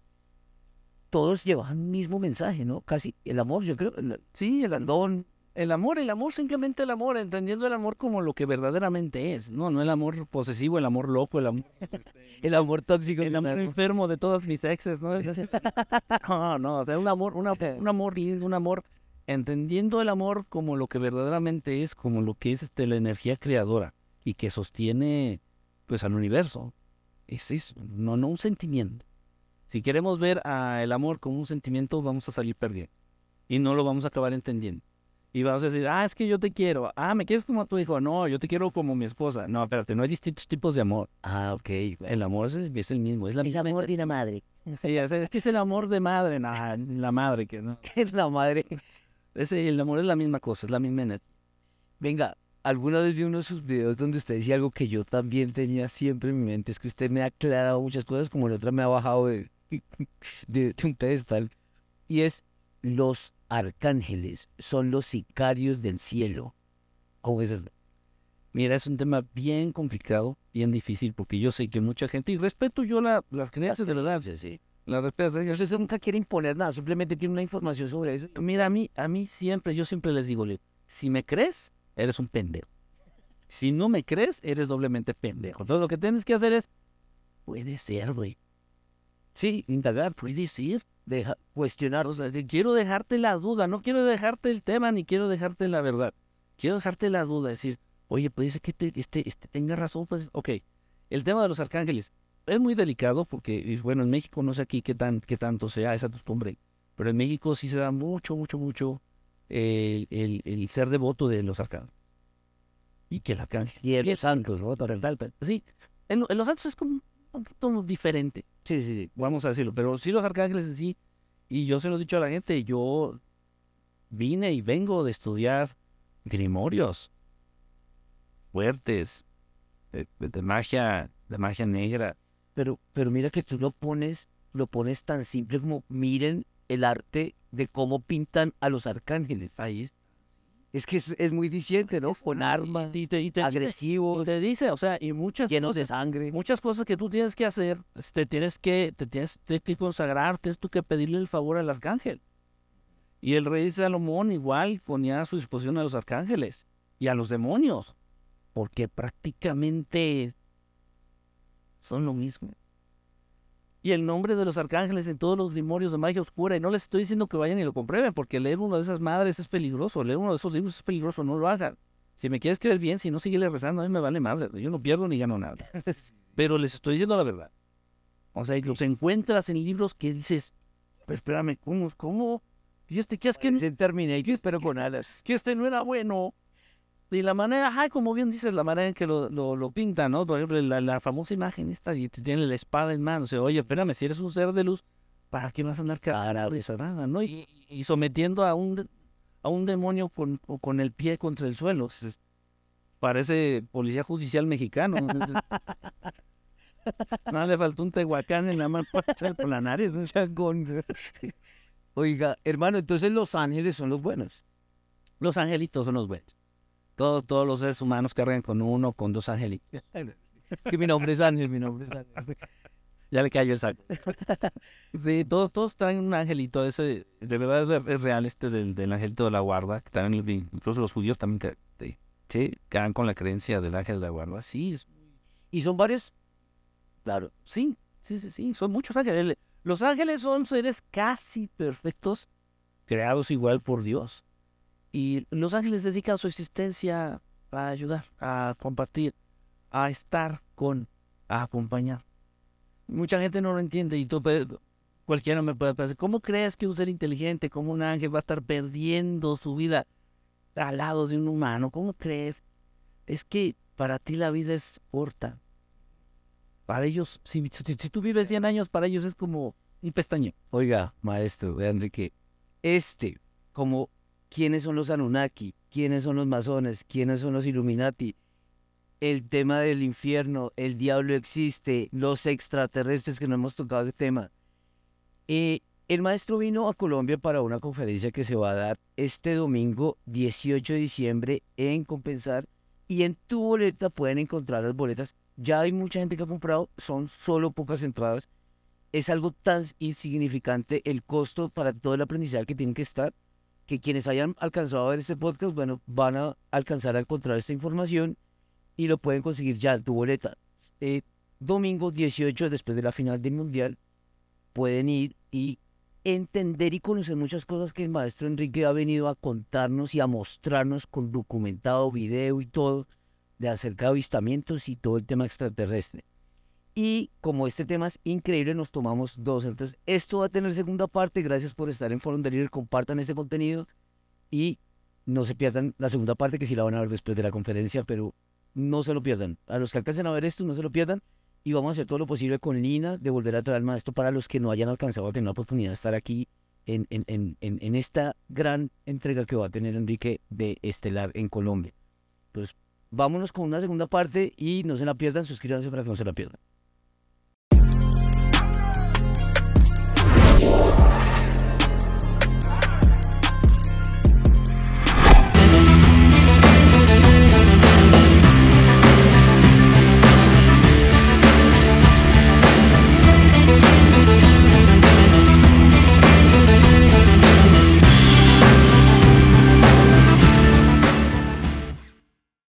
todos llevaban un mismo mensaje, ¿no? Casi el amor, yo creo. el- Sí, el don, el amor, el amor, simplemente el amor, entendiendo el amor como lo que verdaderamente es, no, no el amor posesivo, el amor loco, el amor, el amor tóxico. el amor enfermo de todas mis exes, ¿no? No, no, o sea, un amor, una- un amor lindo, un amor, entendiendo el amor como lo que verdaderamente es, como lo que es este, la energía creadora y que sostiene, pues, al universo. Es eso, no, no un sentimiento. Si queremos ver a el amor como un sentimiento, vamos a salir perdiendo y no lo vamos a acabar entendiendo. Y vamos a decir, ah, es que yo te quiero. Ah, ¿me quieres como a tu hijo? No, yo te quiero como mi esposa. No, espérate, no hay distintos tipos de amor. Ah, ok. El amor es el, es el mismo, es la El misma amor de una madre. Sí, es, es que es el amor de madre, nah, la madre que no. Es la madre. Ese, el amor es la misma cosa, es la misma energía. Venga, alguna vez vi uno de sus videos donde usted decía algo que yo también tenía siempre en mi mente, es que usted me ha aclarado muchas cosas, como la otra me ha bajado de, de, de un pedestal, y es los arcángeles son los sicarios del cielo. ¿Cómo es? Mira, es un tema bien complicado, bien difícil, porque yo sé que mucha gente, y respeto yo la, las creencias de verdad, Sí, sí. las respeto. yo sé- Usted nunca quiere imponer nada, simplemente tiene una información sobre eso. Mira, a mí, a mí siempre, yo siempre les digo, si me crees, eres un pendejo. Si no me crees, eres doblemente pendejo. Entonces lo que tienes que hacer es, puede ser, güey. Sí, indagar, Puede ser. deja, cuestionar. O sea, quiero dejarte la duda, no quiero dejarte el tema ni quiero dejarte la verdad. Quiero dejarte la duda, decir, oye, puede ser que te- este, este tenga razón, pues, ok. El tema de los arcángeles es muy delicado porque, bueno, en México no sé aquí qué, tan, qué tanto sea esa costumbre, pero en México sí se da mucho, mucho, mucho el, el, el ser devoto de los arcángeles. Y que el arcángel. Y en los santos, ¿no? Sí, en, lo- en los santos es como poquito diferente Sí, sí, sí. vamos a decirlo, pero sí los arcángeles en sí, Y yo se lo he dicho a la gente, yo vine y vengo de estudiar grimorios fuertes, de, de magia, de magia negra. Pero, pero mira que tú lo pones, lo pones tan simple como miren el arte de cómo pintan a los arcángeles. Ahí está. Es que es, es muy diciente, ¿no? Con armas, Y te, y te dice- agresivos, y te dice, o sea, y muchas llenos de cosas, sangre. muchas cosas que tú tienes que hacer, te tienes que, te tienes que consagrar, tienes tú que pedirle el favor al arcángel. Y el rey Salomón igual ponía a su disposición a los arcángeles y a los demonios, porque prácticamente son lo mismo. Y el nombre de los arcángeles en todos los grimorios de magia oscura, y no les estoy diciendo que vayan y lo comprueben, porque leer una de esas madres es peligroso, leer uno de esos libros es peligroso, no lo hagan. Si me quieres creer bien, si no, síguele rezando, a mí me vale madre, yo no pierdo ni gano nada. Pero les estoy diciendo la verdad. O sea, y los encuentras en libros que dices, pero espérame, ¿cómo? ¿Cómo? ¿Y este qué es que, Terminator, pero con alas. que este no era bueno? Y la manera, ay, como bien dices, la manera en que lo, lo, lo pintan, ¿no? Por ejemplo, la, la famosa imagen esta, y tiene la espada en mano. O sea, oye, espérame, si eres un ser de luz, ¿para qué vas a andar Cara, cargando ¿no? Y, y sometiendo a un, a un demonio con, o con el pie contra el suelo. Parece policía judicial mexicano. Entonces, Nada, le faltó un tehuacán en la mano por la nariz. ¿no? Oiga, hermano, entonces los ángeles son los buenos. Los angelitos son los buenos. Todos, todos los seres humanos cargan con uno, con dos angelitos. Que mi nombre es Ángel, mi nombre es Ángel. Ya le cayó el saco. Sí, todos, todos traen un angelito. Ese, de verdad es, real este del, del angelito de la guarda. Que también, incluso los judíos también sí, quedan con la creencia del ángel de la guarda. Sí, es- ¿Y son varios? Claro. sí, sí, sí, sí. Son muchos ángeles. Los ángeles son seres casi perfectos, creados igual por Dios. Y los ángeles dedican su existencia a ayudar, a compartir, a estar con, a acompañar. Mucha gente no lo entiende y tú cualquiera me puede pensar, ¿cómo crees que un ser inteligente como un ángel va a estar perdiendo su vida al lado de un humano? ¿Cómo crees? Es que para ti la vida es corta. Para ellos, si, tú vives 100 años, para ellos es como un pestañeo. Oiga, maestro, Enrique, este, como quiénes son los Anunnaki, quiénes son los masones, quiénes son los Illuminati, el tema del infierno, el diablo existe, los extraterrestres que no hemos tocado ese tema. Eh, el maestro vino a Colombia para una conferencia que se va a dar este domingo 18 de diciembre en Compensar y en tu boleta pueden encontrar las boletas. Ya hay mucha gente que ha comprado, son solo pocas entradas. Es algo tan insignificante el costo para todo el aprendizaje que tienen que estar que quienes hayan alcanzado a ver este podcast, bueno, van a alcanzar a encontrar esta información y lo pueden conseguir ya en tu boleta. Eh, domingo 18, después de la final del Mundial, pueden ir y entender y conocer muchas cosas que el maestro Enrique ha venido a contarnos y a mostrarnos con documentado, video y todo, de acerca de avistamientos y todo el tema extraterrestre. Y como este tema es increíble, nos tomamos dos. Entonces, esto va a tener segunda parte. Gracias por estar en Forum Delivery. Compartan este contenido y no se pierdan la segunda parte, que sí la van a ver después de la conferencia, pero no se lo pierdan. A los que alcancen a ver esto, no se lo pierdan. Y vamos a hacer todo lo posible con Lina de volver a traer al maestro para los que no hayan alcanzado a tener la oportunidad de estar aquí en, en, esta gran entrega que va a tener Enrique de Estelar en Colombia. Pues vámonos con una segunda parte y no se la pierdan. Suscríbanse para que no se la pierdan.